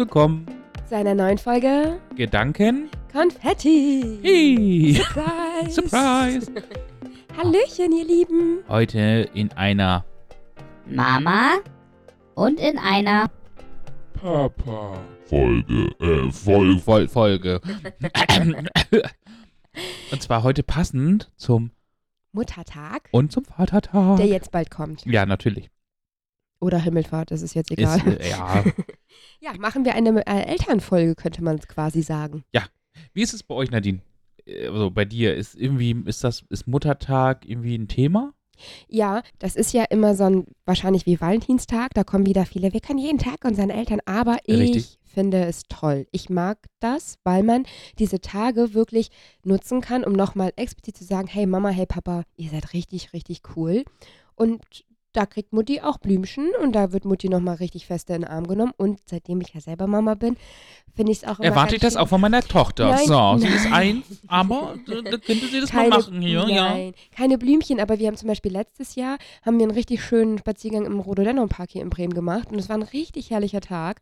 Willkommen zu einer neuen Folge Gedanken Konfetti. Hey. Surprise. Surprise. Hallöchen, ihr Lieben. Heute in einer Mama und in einer Papa. Folge, äh, Folge. Vol Folge. Und zwar heute passend zum Muttertag, und zum Vatertag. der jetzt bald kommt. ja, natürlich. Oder Himmelfahrt, das ist jetzt egal. Ist, äh, ja. ja, machen wir eine äh, Elternfolge, könnte man quasi sagen. Wie ist es bei euch, Nadine? Äh, Also bei dir ist irgendwie ist das ist Muttertag irgendwie ein Thema? Ja, das ist ja immer so ein, wahrscheinlich wie Valentinstag, da kommen wieder viele, wir können jeden Tag unseren Eltern, aber Richtig. ich finde es toll. Ich mag das, weil man diese Tage wirklich nutzen kann, um nochmal explizit zu sagen, hey Mama, hey Papa, ihr seid richtig, richtig cool. Und da kriegt Mutti auch Blümchen und da wird Mutti nochmal richtig fest in den Arm genommen. Und seitdem ich ja selber Mama bin, finde ich es auch immer Erwarte ich das schön- auch von meiner Tochter. Nein, so, sie nein. ist ein, aber da, da könnte sie das mal machen hier, ja. Nein, keine Blümchen, aber wir haben zum Beispiel letztes Jahr haben wir einen richtig schönen Spaziergang im Rhododendron Park hier in Bremen gemacht und es war ein richtig herrlicher Tag.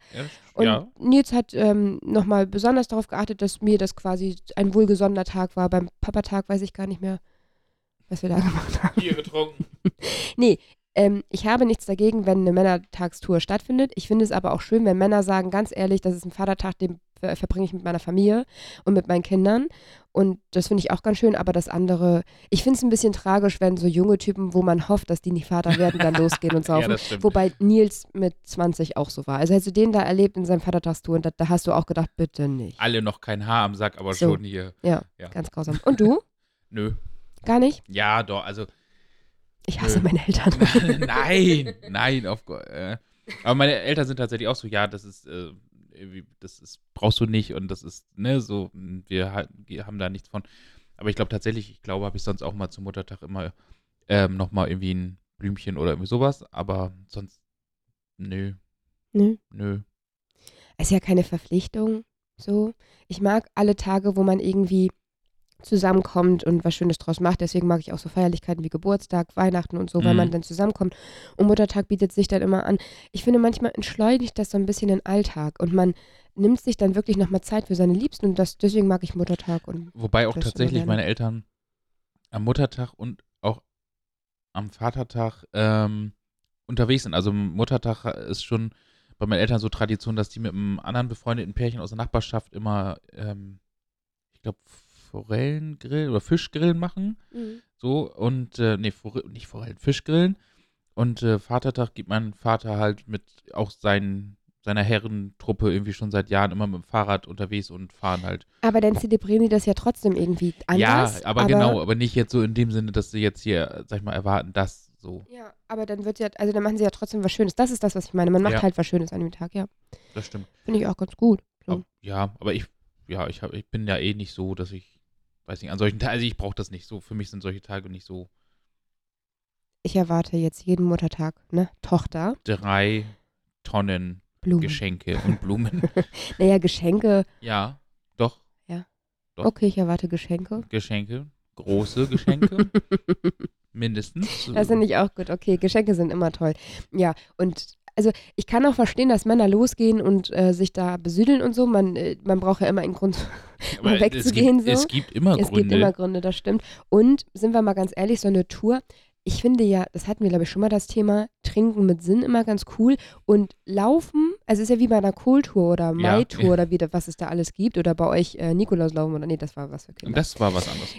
Und ja. Nils hat ähm, nochmal besonders darauf geachtet, dass mir das quasi ein wohlgesonnener Tag war. Beim Papatag weiß ich gar nicht mehr, was wir da gemacht haben. Bier getrunken. Nee, ähm, ich habe nichts dagegen, wenn eine Männertagstour stattfindet. Ich finde es aber auch schön, wenn Männer sagen, ganz ehrlich, das ist ein Vatertag, den ver verbringe ich mit meiner Familie und mit meinen Kindern. Und das finde ich auch ganz schön, aber das andere, ich finde es ein bisschen tragisch, wenn so junge Typen, wo man hofft, dass die nicht Vater werden, dann losgehen und Ja, saufen. stimmt. Wobei Nils mit 20 auch so war. Also hättest du den da erlebt in seinem Vatertagstour und da, da hast du auch gedacht, bitte nicht. Alle noch kein Haar am Sack, aber So. schon hier. Ja, Ja. ganz grausam. Und du? Nö. Gar nicht? Ja, doch, also Ich hasse Nö. meine Eltern. nein, nein, auf Go- äh. Aber meine Eltern sind tatsächlich auch so, ja, das ist, äh, das ist, brauchst du nicht und das ist, ne, so, wir, halt, wir haben da nichts von. Aber ich glaube tatsächlich, ich glaube, habe ich sonst auch mal zum Muttertag immer ähm, nochmal irgendwie ein Blümchen oder irgendwie sowas, aber sonst, nö, Nö. nö. ist ja keine Verpflichtung. So. Ich mag alle Tage, wo man irgendwie zusammenkommt und was Schönes draus macht. Deswegen mag ich auch so Feierlichkeiten wie Geburtstag, Weihnachten und so, weil Mhm. man dann zusammenkommt. Und Muttertag bietet sich dann immer an. Ich finde, manchmal entschleunigt das so ein bisschen den Alltag und man nimmt sich dann wirklich nochmal Zeit für seine Liebsten und das, deswegen mag ich Muttertag. Und Wobei auch tatsächlich meine Eltern am Muttertag und auch am Vatertag ähm, unterwegs sind. Also Muttertag ist schon bei meinen Eltern so Tradition, dass die mit einem anderen befreundeten Pärchen aus der Nachbarschaft immer, ähm, ich glaube, Forellengrill oder Fischgrillen machen. So und, äh, nee, Forell, nicht Forellen, Fischgrillen. Und äh, Vatertag gibt mein Vater halt mit auch seinen, seiner Herrentruppe irgendwie schon seit Jahren immer mit dem Fahrrad unterwegs und fahren halt Aber dann zelebrieren die das ja trotzdem irgendwie anders. ja, aber, genau, aber nicht jetzt so in dem Sinne, dass sie jetzt hier, sag ich mal, erwarten, dass so. Ja, aber dann wird ja, also dann machen sie ja trotzdem was Schönes. Das ist das, was ich meine. Man macht Ja. halt was Schönes an dem Tag, ja. Das stimmt. Finde ich auch ganz gut. So. Ja, aber ich, ja, ich, hab, ich bin ja eh nicht so, dass ich, weiß nicht, an solchen Tagen, also ich brauche das nicht so. Für mich sind solche Tage nicht so Ich erwarte jetzt jeden Muttertag, ne? Tochter, drei Tonnen Blumen. Geschenke und Blumen. Naja, Geschenke. ja, doch. Doch. Okay, ich erwarte Geschenke. Geschenke, große Geschenke, mindestens. Das finde ich auch gut. Okay, Geschenke sind immer toll. Ja, und also ich kann auch verstehen, dass Männer losgehen und äh, sich da besüdeln und so. Man, äh, man braucht ja immer einen Grund. Aber es wegzugehen gibt, so. Es gibt immer es Gründe. gibt immer Gründe, das stimmt. Und sind wir mal ganz ehrlich, so eine Tour. Ich finde ja, das hatten wir, glaube ich, schon mal das Thema, Trinken mit Sinn immer ganz cool. Und Laufen, also ist ja wie bei einer Kohltour oder Mai-Tour ja. oder wie, was es da alles gibt. Oder bei euch äh, Nikolauslaufen oder nee, das war was für Kinder. das war was anderes.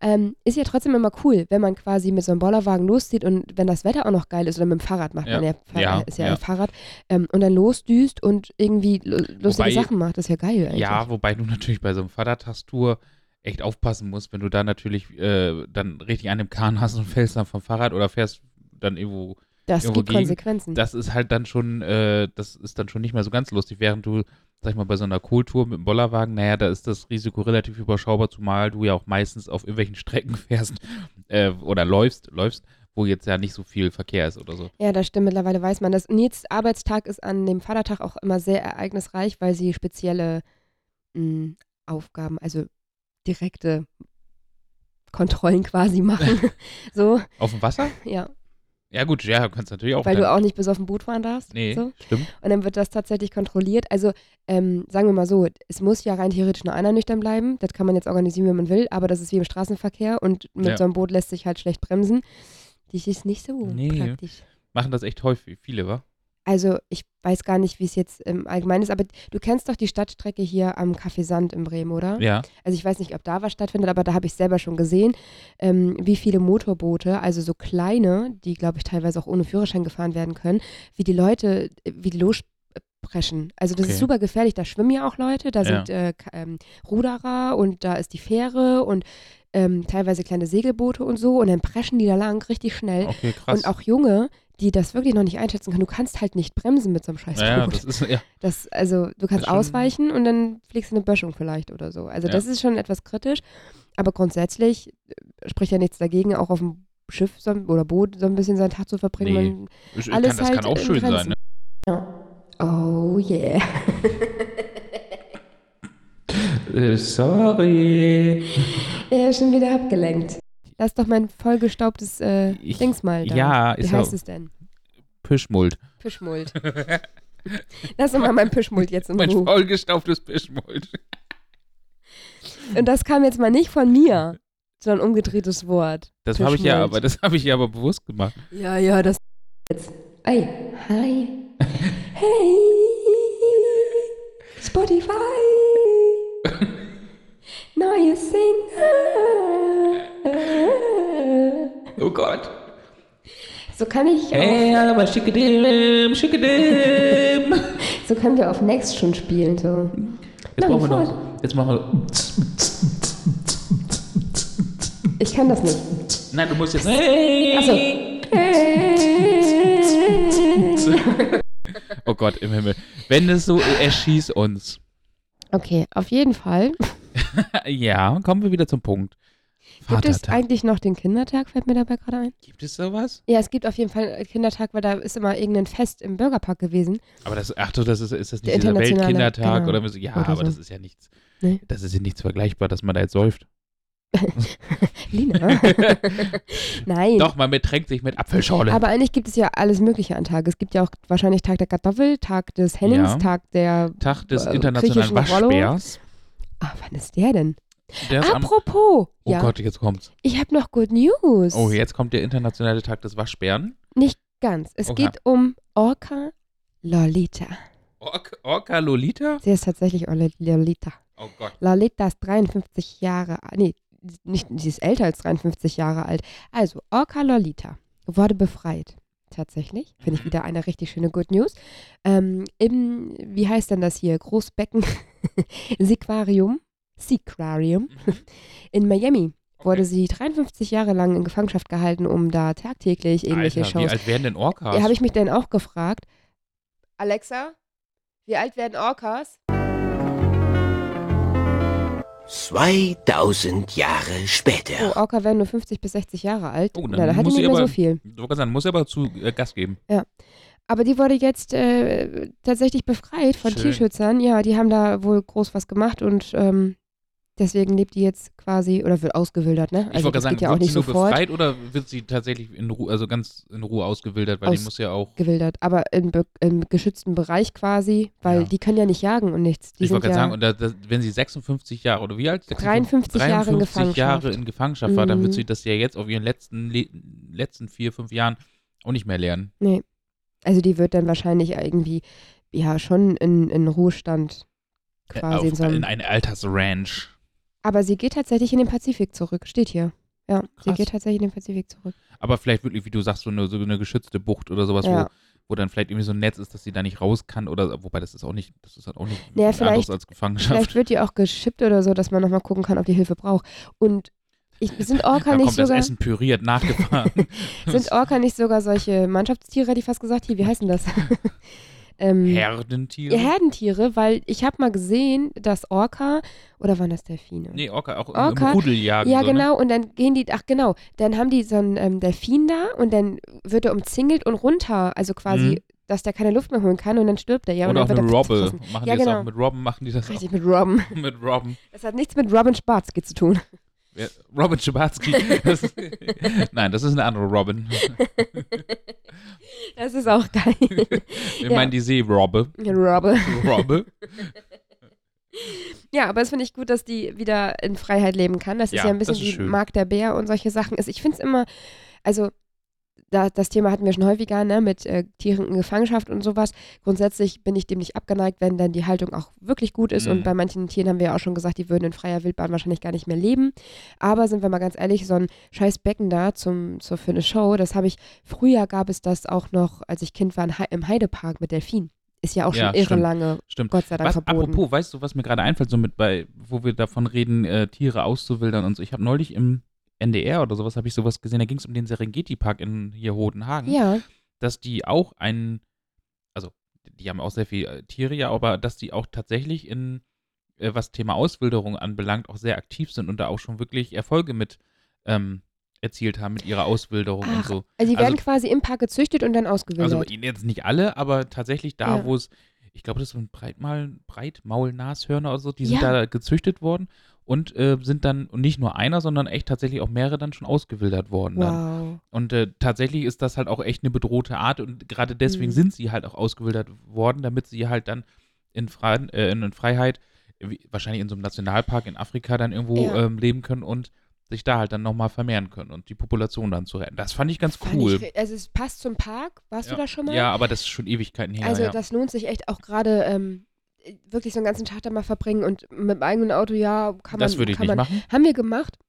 Ähm, ist ja trotzdem immer cool, wenn man quasi mit so einem Bollerwagen loszieht und wenn das Wetter auch noch geil ist oder mit dem Fahrrad macht Ja. man ja, Fahr Ja, ist ja, ja. ein Fahrrad und dann losdüst und irgendwie lu- lustige Wobei- Sachen macht, das ist ja geil eigentlich. Ja, wobei du natürlich bei so einem Vatertagstour echt aufpassen musst, wenn du da natürlich äh, dann richtig an dem Kahn hast und fällst dann vom Fahrrad oder fährst dann irgendwo. Das gibt gegen- Konsequenzen. Das ist halt dann schon, äh, das ist dann schon nicht mehr so ganz lustig, während du, sag ich mal, bei so einer Kohltour mit dem Bollerwagen, naja, da ist das Risiko relativ überschaubar, zumal du ja auch meistens auf irgendwelchen Strecken fährst äh, oder läufst, läufst, wo jetzt ja nicht so viel Verkehr ist oder so. ja, das stimmt. Mittlerweile weiß man das. Nils Arbeitstag ist an dem Vatertag auch immer sehr ereignisreich, weil sie spezielle mh, Aufgaben, also direkte Kontrollen quasi machen. so, Auf dem Wasser? ja. Ja, gut, ja, du kannst natürlich auch. weil du auch nicht bis auf dem Boot fahren darfst. Nee, So. stimmt. Und dann wird das tatsächlich kontrolliert. Also ähm, sagen wir mal so, es muss ja rein theoretisch nur einer nüchtern bleiben. Das kann man jetzt organisieren, wie man will, aber das ist wie im Straßenverkehr und mit Ja. so einem Boot lässt sich halt schlecht bremsen. Das ist nicht so Nee. praktisch. Machen das echt häufig, viele, wa? Also ich weiß gar nicht, wie es jetzt im Allgemeinen ist, aber du kennst doch die Stadtstrecke hier am Café Sand in Bremen, oder? Ja. Also ich weiß nicht, ob da was stattfindet, aber da habe ich selber schon gesehen, ähm, wie viele Motorboote, also so kleine, die glaube ich teilweise auch ohne Führerschein gefahren werden können, wie die Leute, äh, wie die lospreschen. Also das Okay. ist super gefährlich. Da schwimmen ja auch Leute, da Ja. sind äh, ähm, Ruderer und da ist die Fähre und ähm, teilweise kleine Segelboote und so und dann preschen die da lang richtig schnell. Okay, krass. Und auch Junge, die das wirklich noch nicht einschätzen können. Du kannst halt nicht bremsen mit so einem scheiß ja, das ist, ja. Das, also du kannst ausweichen und dann fliegst du eine Böschung vielleicht oder so. Also Ja. das ist schon etwas kritisch. Aber grundsätzlich äh, spricht ja nichts dagegen, auch auf dem Schiff so, oder Boot so ein bisschen seinen Tag zu verbringen. Nee. Ich- Alles kann, das halt kann auch schön sein, Grenzen. ne? oh yeah. Sorry. er ist schon wieder abgelenkt. Lass doch mein vollgestaubtes äh, Ich- Dings mal da. Ja, Wie ist heißt auch es denn? Pischmult. Pischmult. Lass doch mal mein Pischmult jetzt in mein Ruhe. vollgestaubtes Pischmult. Und das kam jetzt mal nicht von mir, sondern umgedrehtes Wort. Das habe ich ja, aber das habe ich ja aber bewusst gemacht. Ja, ja, das jetzt. Ey, hi. Hey, Spotify. Neue Single. Oh Gott. So kann ich Hey, aber schickedim, schickedim. auf, so können wir auf Next schon spielen so. Jetzt machen wir noch. Jetzt machen wir. Ich kann das nicht. Nein, du musst jetzt. Hey. Achso. Oh Gott im Himmel. Wenn es so, erschieß uns. Okay, auf jeden Fall. Ja, kommen wir wieder zum Punkt. Gibt es Vatertag. eigentlich noch den Kindertag, fällt mir dabei gerade ein? Gibt es sowas? Ja, es gibt auf jeden Fall einen Kindertag, weil da ist immer irgendein Fest im Bürgerpark gewesen. Aber das, ach so, das ist, ist das nicht Der dieser internationale, Weltkindertag genau. oder so? Ja, Oder aber so. das ist ja nichts. Nee. Das ist ja nichts vergleichbar, dass man da jetzt säuft. Lina. Nein. Doch, man betränkt sich mit Apfelschorle. Aber eigentlich gibt es ja alles Mögliche an Tage. Es gibt ja auch wahrscheinlich Tag der Kartoffel, Tag des Hennings, Ja. Tag der. Tag des äh, internationalen griechischen Rollo. Waschbärs. Ah, wann ist der denn? Der ist am, Apropos. oh ja, Gott, jetzt kommt's. ich habe noch Good News. Oh, jetzt kommt der internationale Tag des Waschbären. Nicht ganz. Es Oha. geht um Orca Lolita. Orca, Orca Lolita? Sie ist tatsächlich Lolita. Oh Gott. Lolita ist 53 Jahre alt. Nee, nicht, sie ist älter als 53 Jahre alt. Also, Orca Lolita wurde befreit. Tatsächlich. Finde ich Mhm. wieder eine richtig schöne Good News. Ähm, Im, wie heißt denn das hier? Großbecken Sequarium. Sequarium. In Miami wurde sie 53 Jahre lang in Gefangenschaft gehalten, um da tagtäglich irgendwelche Alter, wie Shows. alt werden denn Orcas? Ja, habe ich mich dann auch gefragt. Alexa, wie alt werden Orcas? 2000 Jahre Oh, später. Orca werden nur 50 bis 60 Jahre alt. Oh, dann Na, da hat die muss nicht mehr so aber- viel. Du wollte sagen, muss aber zu äh, Gas geben. Aber die wurde jetzt äh, tatsächlich befreit von Schön. Tierschützern. Ja, die haben da wohl groß was gemacht und ähm, deswegen lebt die jetzt quasi oder wird ausgewildert, ne? Ich Also wollte das gerade sagen, geht ja auch wird nicht sie nur sofort befreit oder wird sie tatsächlich in Ruhe, also ganz in Ruhe ausgewildert, weil die Aus- muss ja auch. gewildert, aber im, be- im geschützten Bereich quasi, weil Ja. die können ja nicht jagen und nichts. Die ich wollte gerade ja sagen, und da, das, wenn sie 56 Jahre oder wie alt? 53 Jahre in 53 Jahre Gefangenschaft. in Gefangenschaft war, dann Mhm. wird sie das ja jetzt auf ihren letzten, Le letzten vier, fünf Jahren auch nicht mehr lernen. also die wird dann wahrscheinlich irgendwie ja schon in, in Ruhestand Äh, quasi in auf, so einem in eine Altersranch. Aber sie geht tatsächlich in den Pazifik zurück, steht hier. Ja, sie Krass. geht tatsächlich in den Pazifik zurück. Aber vielleicht wirklich, wie du sagst, so eine, so eine geschützte Bucht oder sowas, Ja. wo, wo dann vielleicht irgendwie so ein Netz ist, dass sie da nicht raus kann oder wobei das ist auch nicht, das ist halt auch nicht Naja, vielleicht- als Vielleicht Gefangenschaft. wird die auch geschippt oder so, dass man nochmal gucken kann, ob die Hilfe braucht. Und ich, sind Orca da nicht kommt das sogar, Essen püriert nachgefahren. sind Orca nicht sogar solche Mannschaftstiere, ich fast gesagt, hier, wie heißen das? ähm, Herdentiere? Herdentiere, weil ich habe mal gesehen, dass Orca, oder waren das Delfine? Nee, Orca, auch Orca? im Rudel jagen. Ja, so, Ne? genau, und dann gehen die, ach genau, dann haben die so einen ähm, Delfin da und dann wird er umzingelt und runter, also quasi, Mhm. dass der keine Luft mehr holen kann und dann stirbt er, ja. und Oder dann auch wird mit Robbe. Machen Ja, die das genau. auch mit Robben, machen die das Richtig, mit Robben. auch mit Robben. Das hat nichts mit Robin Schwarzki zu tun. Robin Schabatsky. Nein, das ist eine andere Robin. Das ist auch geil. Wir Ja. meinen die Seerobbe. Robbe. Robbe. Ja, aber es finde ich gut, dass die wieder in Freiheit leben kann. Das ist Ja, ja ein bisschen wie schön. Mark der Bär und solche Sachen. ist. Ich finde es immer, also da, das Thema hatten wir schon häufiger, ne, mit äh, Tieren in Gefangenschaft und sowas. Grundsätzlich bin ich dem nicht abgeneigt, wenn dann die Haltung auch wirklich gut ist. Mhm. Und bei manchen Tieren haben wir ja auch schon gesagt, die würden in freier Wildbahn wahrscheinlich gar nicht mehr leben. Aber sind wir mal ganz ehrlich, so ein scheiß Becken da zum, so für eine Show, das habe ich, früher gab es das auch noch, als ich Kind war, im Heidepark mit Delfin. Ist ja auch schon Ja, irre stimmt. lange, Stimmt. Gott sei Dank, Was, verboten. apropos, weißt du, was mir gerade einfällt, so mit bei, wo wir davon reden, äh, Tiere auszuwildern und so. Ich habe neulich im NDR oder sowas, habe ich sowas gesehen, da ging es um den Serengeti-Park in hier Hodenhagen. Ja, dass die auch einen, also die haben auch sehr viele äh, Tiere ja, aber dass die auch tatsächlich in, äh, was Thema Auswilderung anbelangt, auch sehr aktiv sind und da auch schon wirklich Erfolge mit ähm, erzielt haben mit ihrer Auswilderung und Ach, so. Also die werden Also- quasi im Park gezüchtet und dann ausgewildert. Also jetzt nicht alle, aber tatsächlich da, Ja. wo es, ich glaube, das sind Breitmaul, Breitmaul-Nashörner oder so, die sind Ja. da gezüchtet worden und äh, sind dann, und nicht nur einer, sondern echt tatsächlich auch mehrere dann schon ausgewildert worden. Dann. wow. Und äh, tatsächlich ist das halt auch echt eine bedrohte Art und gerade deswegen Mhm. sind sie halt auch ausgewildert worden, damit sie halt dann in, Fre äh, in Freiheit, wie, wahrscheinlich in so einem Nationalpark in Afrika dann irgendwo Ja. ähm, leben können und sich da halt dann nochmal vermehren können und die Population dann zu retten. Das fand ich ganz Fand cool. Ich, also es passt zum Park. Warst ja. du da schon mal? Ja, aber das ist schon Ewigkeiten her. Also ja. das lohnt sich echt auch gerade ähm, wirklich so einen ganzen Tag da mal verbringen und mit dem eigenen Auto, ja, kann man. das würde ich kann nicht man, machen. Haben wir gemacht.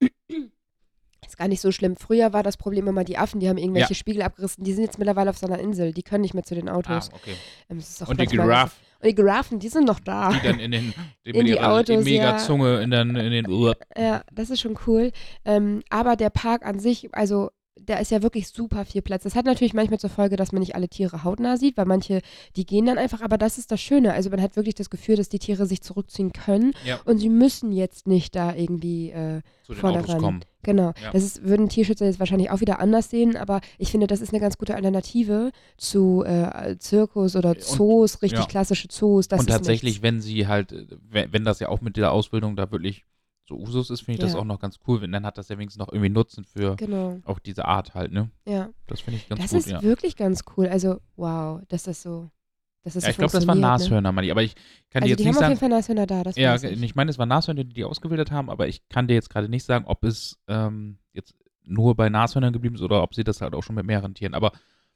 Ist gar nicht so schlimm. Früher war das Problem immer die Affen, die haben irgendwelche Ja. Spiegel abgerissen. Die sind jetzt mittlerweile auf so einer Insel. Die können nicht mehr zu den Ah, Autos. okay. Ähm, Und die Giraffe, Und die Giraffen, die sind noch da. die dann in den die In mit die ihrer Autos, mega ja. Zunge in den, in den Ja, das ist schon cool. Ähm, aber der Park an sich, also da ist ja wirklich super viel Platz. Das hat natürlich manchmal zur Folge, dass man nicht alle Tiere hautnah sieht, weil manche, die gehen dann einfach, aber das ist das Schöne. Also man hat wirklich das Gefühl, dass die Tiere sich zurückziehen können Ja. und sie müssen jetzt nicht da irgendwie, äh, zu den. Autos kommen. genau. Ja. Das ist, würden Tierschützer jetzt wahrscheinlich auch wieder anders sehen, aber ich finde, das ist eine ganz gute Alternative zu äh, Zirkus oder Und- Zoos, richtig ja. klassische Zoos. Und tatsächlich, nichts. wenn sie halt, äh, wenn, wenn das ja auch mit der Ausbildung da wirklich so Usus ist, finde ich das Ja. auch noch ganz cool. Wenn dann hat das ja wenigstens noch irgendwie Nutzen für Genau, auch diese Art halt, ne? ja. Das finde ich ganz Das gut, ist ja. wirklich ganz cool. Also, wow, dass das so. Dass das Ja, so ich glaube, das waren ne? Nashörner, meine ich. Aber ich kann dir Also jetzt die nicht haben auf sagen. jeden Fall Nashörner da, das Ja, ich. ich meine, es waren Nashörner, die die ausgewildert haben, aber ich kann dir jetzt gerade nicht sagen, ob es ähm, jetzt nur bei Nashörnern geblieben ist oder ob sie das halt auch schon mit mehreren Tieren aber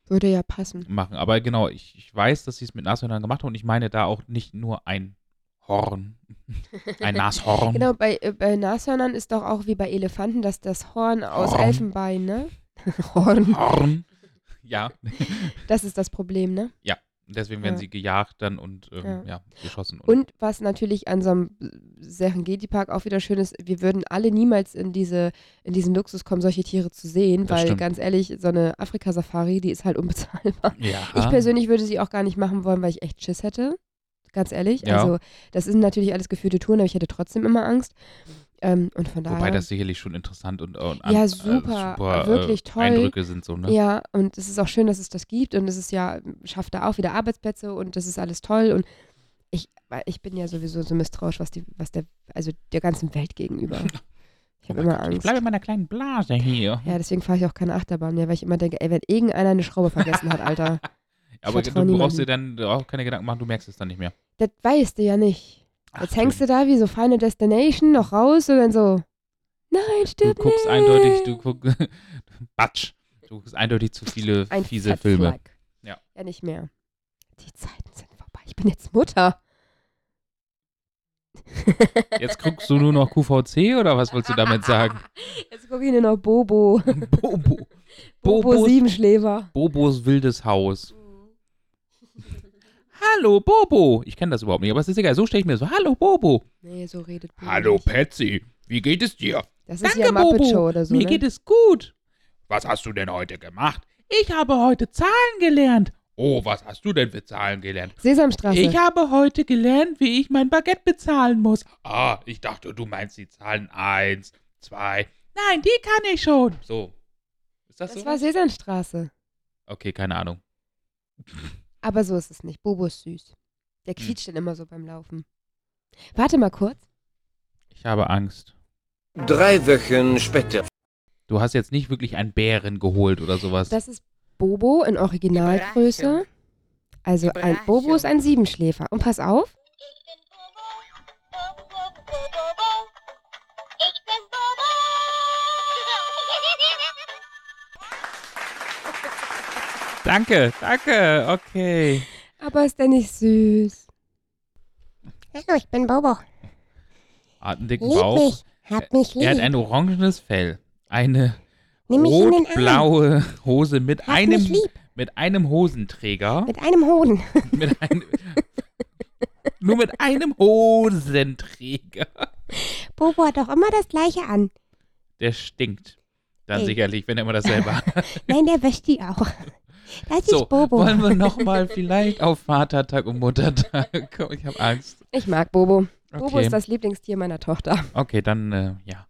Würde ja passen. machen. Aber genau, ich, ich weiß, dass sie es mit Nashörnern gemacht haben und ich meine da auch nicht nur ein Horn, ein Nashorn. Genau, bei, äh, bei Nashörnern ist doch auch wie bei Elefanten, dass das Horn aus Horn. Elfenbein, ne? Horn. Horn. Ja, Das ist das Problem, ne? deswegen werden Ja. sie gejagt dann und ähm, Ja. ja. geschossen. Und was natürlich an so einem Serengeti-Park auch wieder schön ist, wir würden alle niemals in, diese, in diesen Luxus kommen, solche Tiere zu sehen, Das weil stimmt. ganz ehrlich, so eine Afrika-Safari, die ist halt unbezahlbar. ja. Ich persönlich würde sie auch gar nicht machen wollen, weil ich echt Schiss hätte. Ganz ehrlich. Ja. Also, das sind natürlich alles geführte Touren, aber ich hätte trotzdem immer Angst. Ähm, und von daher. Wobei das sicherlich schon interessant und, und Ja, äh, super, super wirklich äh, toll. Eindrücke sind so, ne? Ja, und es ist auch schön, dass es das gibt und es ist ja, schafft da auch wieder Arbeitsplätze und das ist alles toll und ich, ich bin ja sowieso so misstrauisch, was die, was der, also der ganzen Welt gegenüber. Ich habe Oh immer Gott, Ich Angst. bleibe in meiner kleinen Blase hier. Ja, deswegen fahre ich auch keine Achterbahn mehr, weil ich immer denke, ey, wenn irgendeiner eine Schraube vergessen hat, Alter, Aber du brauchst dir dann auch keine Gedanken machen, du merkst es dann nicht mehr. das weißt du ja nicht. Ach, Jetzt hängst du da wie so Final Destination noch raus und dann so, nein, Du stirb guckst nicht. eindeutig, du guckst, Batsch, du guckst eindeutig zu viele Ein fiese Fat Filme. Flag. Ja. Ja, nicht mehr. Die Zeiten sind vorbei. Ich bin jetzt Mutter. Jetzt guckst du nur noch QVC oder was wolltest du damit sagen? Jetzt gucke ich nur noch Bobo. Bobo. Bobo Siebenschläfer. Bobos wildes Haus. Hallo Bobo. Ich kenne das überhaupt nicht, aber es ist egal. So stelle ich mir so. Hallo Bobo. Nee, so redet Bobo Hallo nicht. Patsy, wie geht es dir? Das ist Danke, ja Muppet Bobo. Show oder so, Mir ne? geht es gut. Was hast du denn heute gemacht? Ich habe heute Zahlen gelernt. Oh, was hast du denn für Zahlen gelernt? Sesamstraße. Ich habe heute gelernt, wie ich mein Baguette bezahlen muss. Ah, ich dachte, du meinst die Zahlen 1, 2. Nein, die kann ich schon. So. Ist das, das so? war Sesamstraße. Okay, keine Ahnung. Aber so ist es nicht. Bobo ist süß. Hm. Der quietscht dann immer so beim Laufen. Warte mal kurz. Ich habe Angst. Drei Wochen später. Du hast jetzt nicht wirklich einen Bären geholt oder sowas. Das ist Bobo in Originalgröße. Also ein Bobo ist ein Siebenschläfer. Und pass auf, danke, danke, okay. aber ist der nicht süß? Hallo, ich bin Bobo. Hat einen dicken Lieb Bauch. mich. Hab mich Er hat lieb. ein orangenes Fell. Eine rot-blaue Hose mit Hab einem, mich lieb. mit einem Hosenträger. Mit einem Hoden. mit einem, nur mit einem Hosenträger. Bobo hat doch immer das Gleiche an. Der stinkt. Dann Ey. sicherlich, wenn er immer dasselbe hat. Nein, der wäscht die auch. Das So, ist Bobo. wollen wir nochmal vielleicht auf Vatertag und Muttertag kommen? Ich habe Angst. Ich mag Bobo. Bobo Okay. ist das Lieblingstier meiner Tochter. Okay, dann, äh, ja.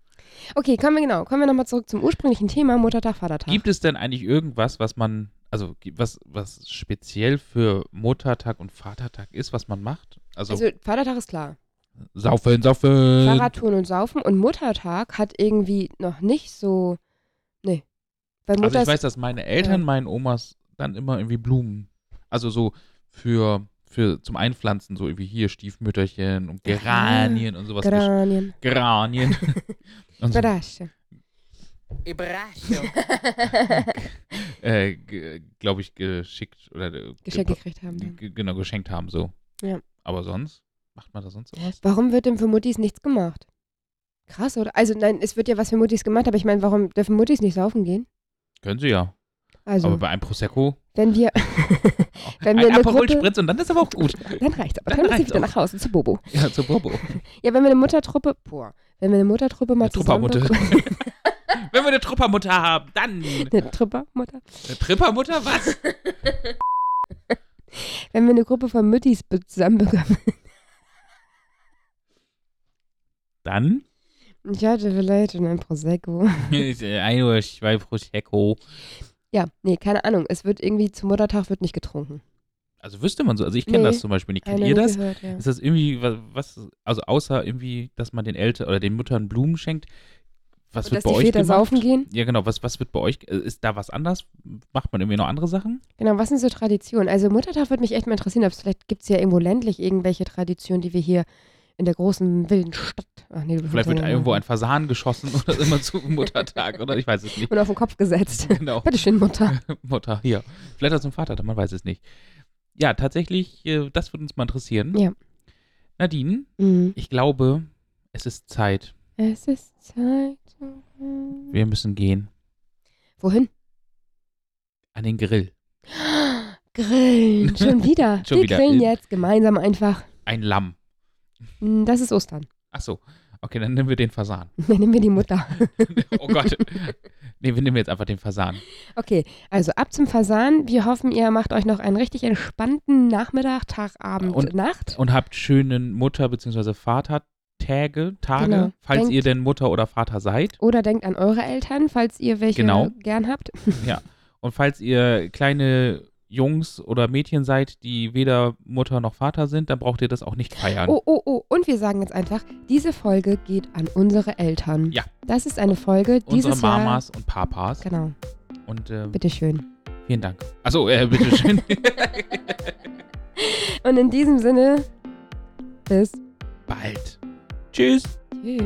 Okay, kommen wir genau. Kommen wir nochmal zurück zum ursprünglichen Thema Muttertag, Vatertag. Gibt es denn eigentlich irgendwas, was man, also was, was speziell für Muttertag und Vatertag ist, was man macht? Also, also Vatertag ist klar. saufen, saufen. Fahrradtouren und Saufen. Und Muttertag hat irgendwie noch nicht so. Nee. Weil Also Mutter ich weiß, dass meine Eltern, Ja. meinen Omas dann immer irgendwie Blumen, also so für, für zum Einpflanzen, so irgendwie hier Stiefmütterchen und Geranien und sowas. Granien. Geranien. und so, Überrasche. Überraschung. äh, glaube ich, geschickt oder äh, Geschenk gepa- gekriegt haben. genau, geschenkt haben, so. Ja. Aber sonst? Macht man da sonst sowas? Warum wird denn für Muttis nichts gemacht? Krass, oder? Also nein, es wird ja was für Muttis gemacht, aber ich meine, warum dürfen Muttis nicht saufen gehen? Können sie ja. Also, Aber bei einem Prosecco, wenn wir, wenn ein wir eine Aperol Spritz und dann ist aber auch gut. dann reicht's aber. Dann Dann, ich reicht's wieder nach Hause zu Bobo. Ja, zu Bobo. Ja, wenn wir eine Muttertruppe, boah, wenn wir eine Muttertruppe mal Eine Truppermutter. zusammen Wenn wir eine Truppermutter haben, dann. eine Truppermutter, Eine Trippermutter, was? wenn wir eine Gruppe von Müttis be- zusammenbekommen. Dann? Ich hatte vielleicht schon ein Prosecco. Ein oder zwei Prosecco. Ja, nee, keine Ahnung. Es wird irgendwie zum Muttertag wird nicht getrunken. Also wüsste man so. Also ich kenne Nee, das zum Beispiel nicht. Kennt ihr das? Gehört, ja. Ist das irgendwie was, also außer irgendwie, dass man den Eltern oder den Müttern Blumen schenkt? Was Und wird dass bei die euch Väter gemacht? saufen gehen? Ja, genau. Was, was wird bei euch? äh, Ist da was anders? Macht man irgendwie noch andere Sachen? Genau, was sind so Traditionen? Also Muttertag würde mich echt mal interessieren, ob es vielleicht gibt es ja irgendwo ländlich irgendwelche Traditionen, die wir hier in der großen wilden Stadt. Ach nee, Vielleicht wird irgendwo ein Fasan geschossen oder immer zu Muttertag oder ich weiß es nicht. und auf den Kopf gesetzt. Genau. Bitteschön, Mutter. Mutter, hier. Vielleicht auch zum Vater, man weiß es nicht. Ja, tatsächlich, äh, das würde uns mal interessieren. Ja. Nadine, Mhm. ich glaube, es ist Zeit. Es ist Zeit. Wir müssen gehen. Wohin? An den Grill. Grillen. Schon wieder. Schon wir wieder. grillen jetzt gemeinsam einfach. Ein Lamm. Hm, Das ist Ostern. Ach so. Okay, dann nehmen wir den Fasan. Dann nehmen wir die Mutter. oh Gott. Nee, wir nehmen jetzt einfach den Fasan. Okay, also ab zum Fasan. Wir hoffen, ihr macht euch noch einen richtig entspannten Nachmittag, Tag, Abend, Und- Nacht. Und habt schönen Mutter- bzw. Vatertage, Tage, Genau. falls Denkt- ihr denn Mutter oder Vater seid. Oder denkt an eure Eltern, falls ihr welche Genau. gern habt. Und falls ihr kleine Jungs oder Mädchen seid, die weder Mutter noch Vater sind, dann braucht ihr das auch nicht feiern. Oh, oh, oh. Und wir sagen jetzt einfach, diese Folge geht an unsere Eltern. Ja. Das ist eine Folge Unsere dieses Mamas und Papas. Genau. Und äh, Bitteschön. vielen Dank. Achso, äh, bitteschön. Und in diesem Sinne, bis Bald. Tschüss. tschüss.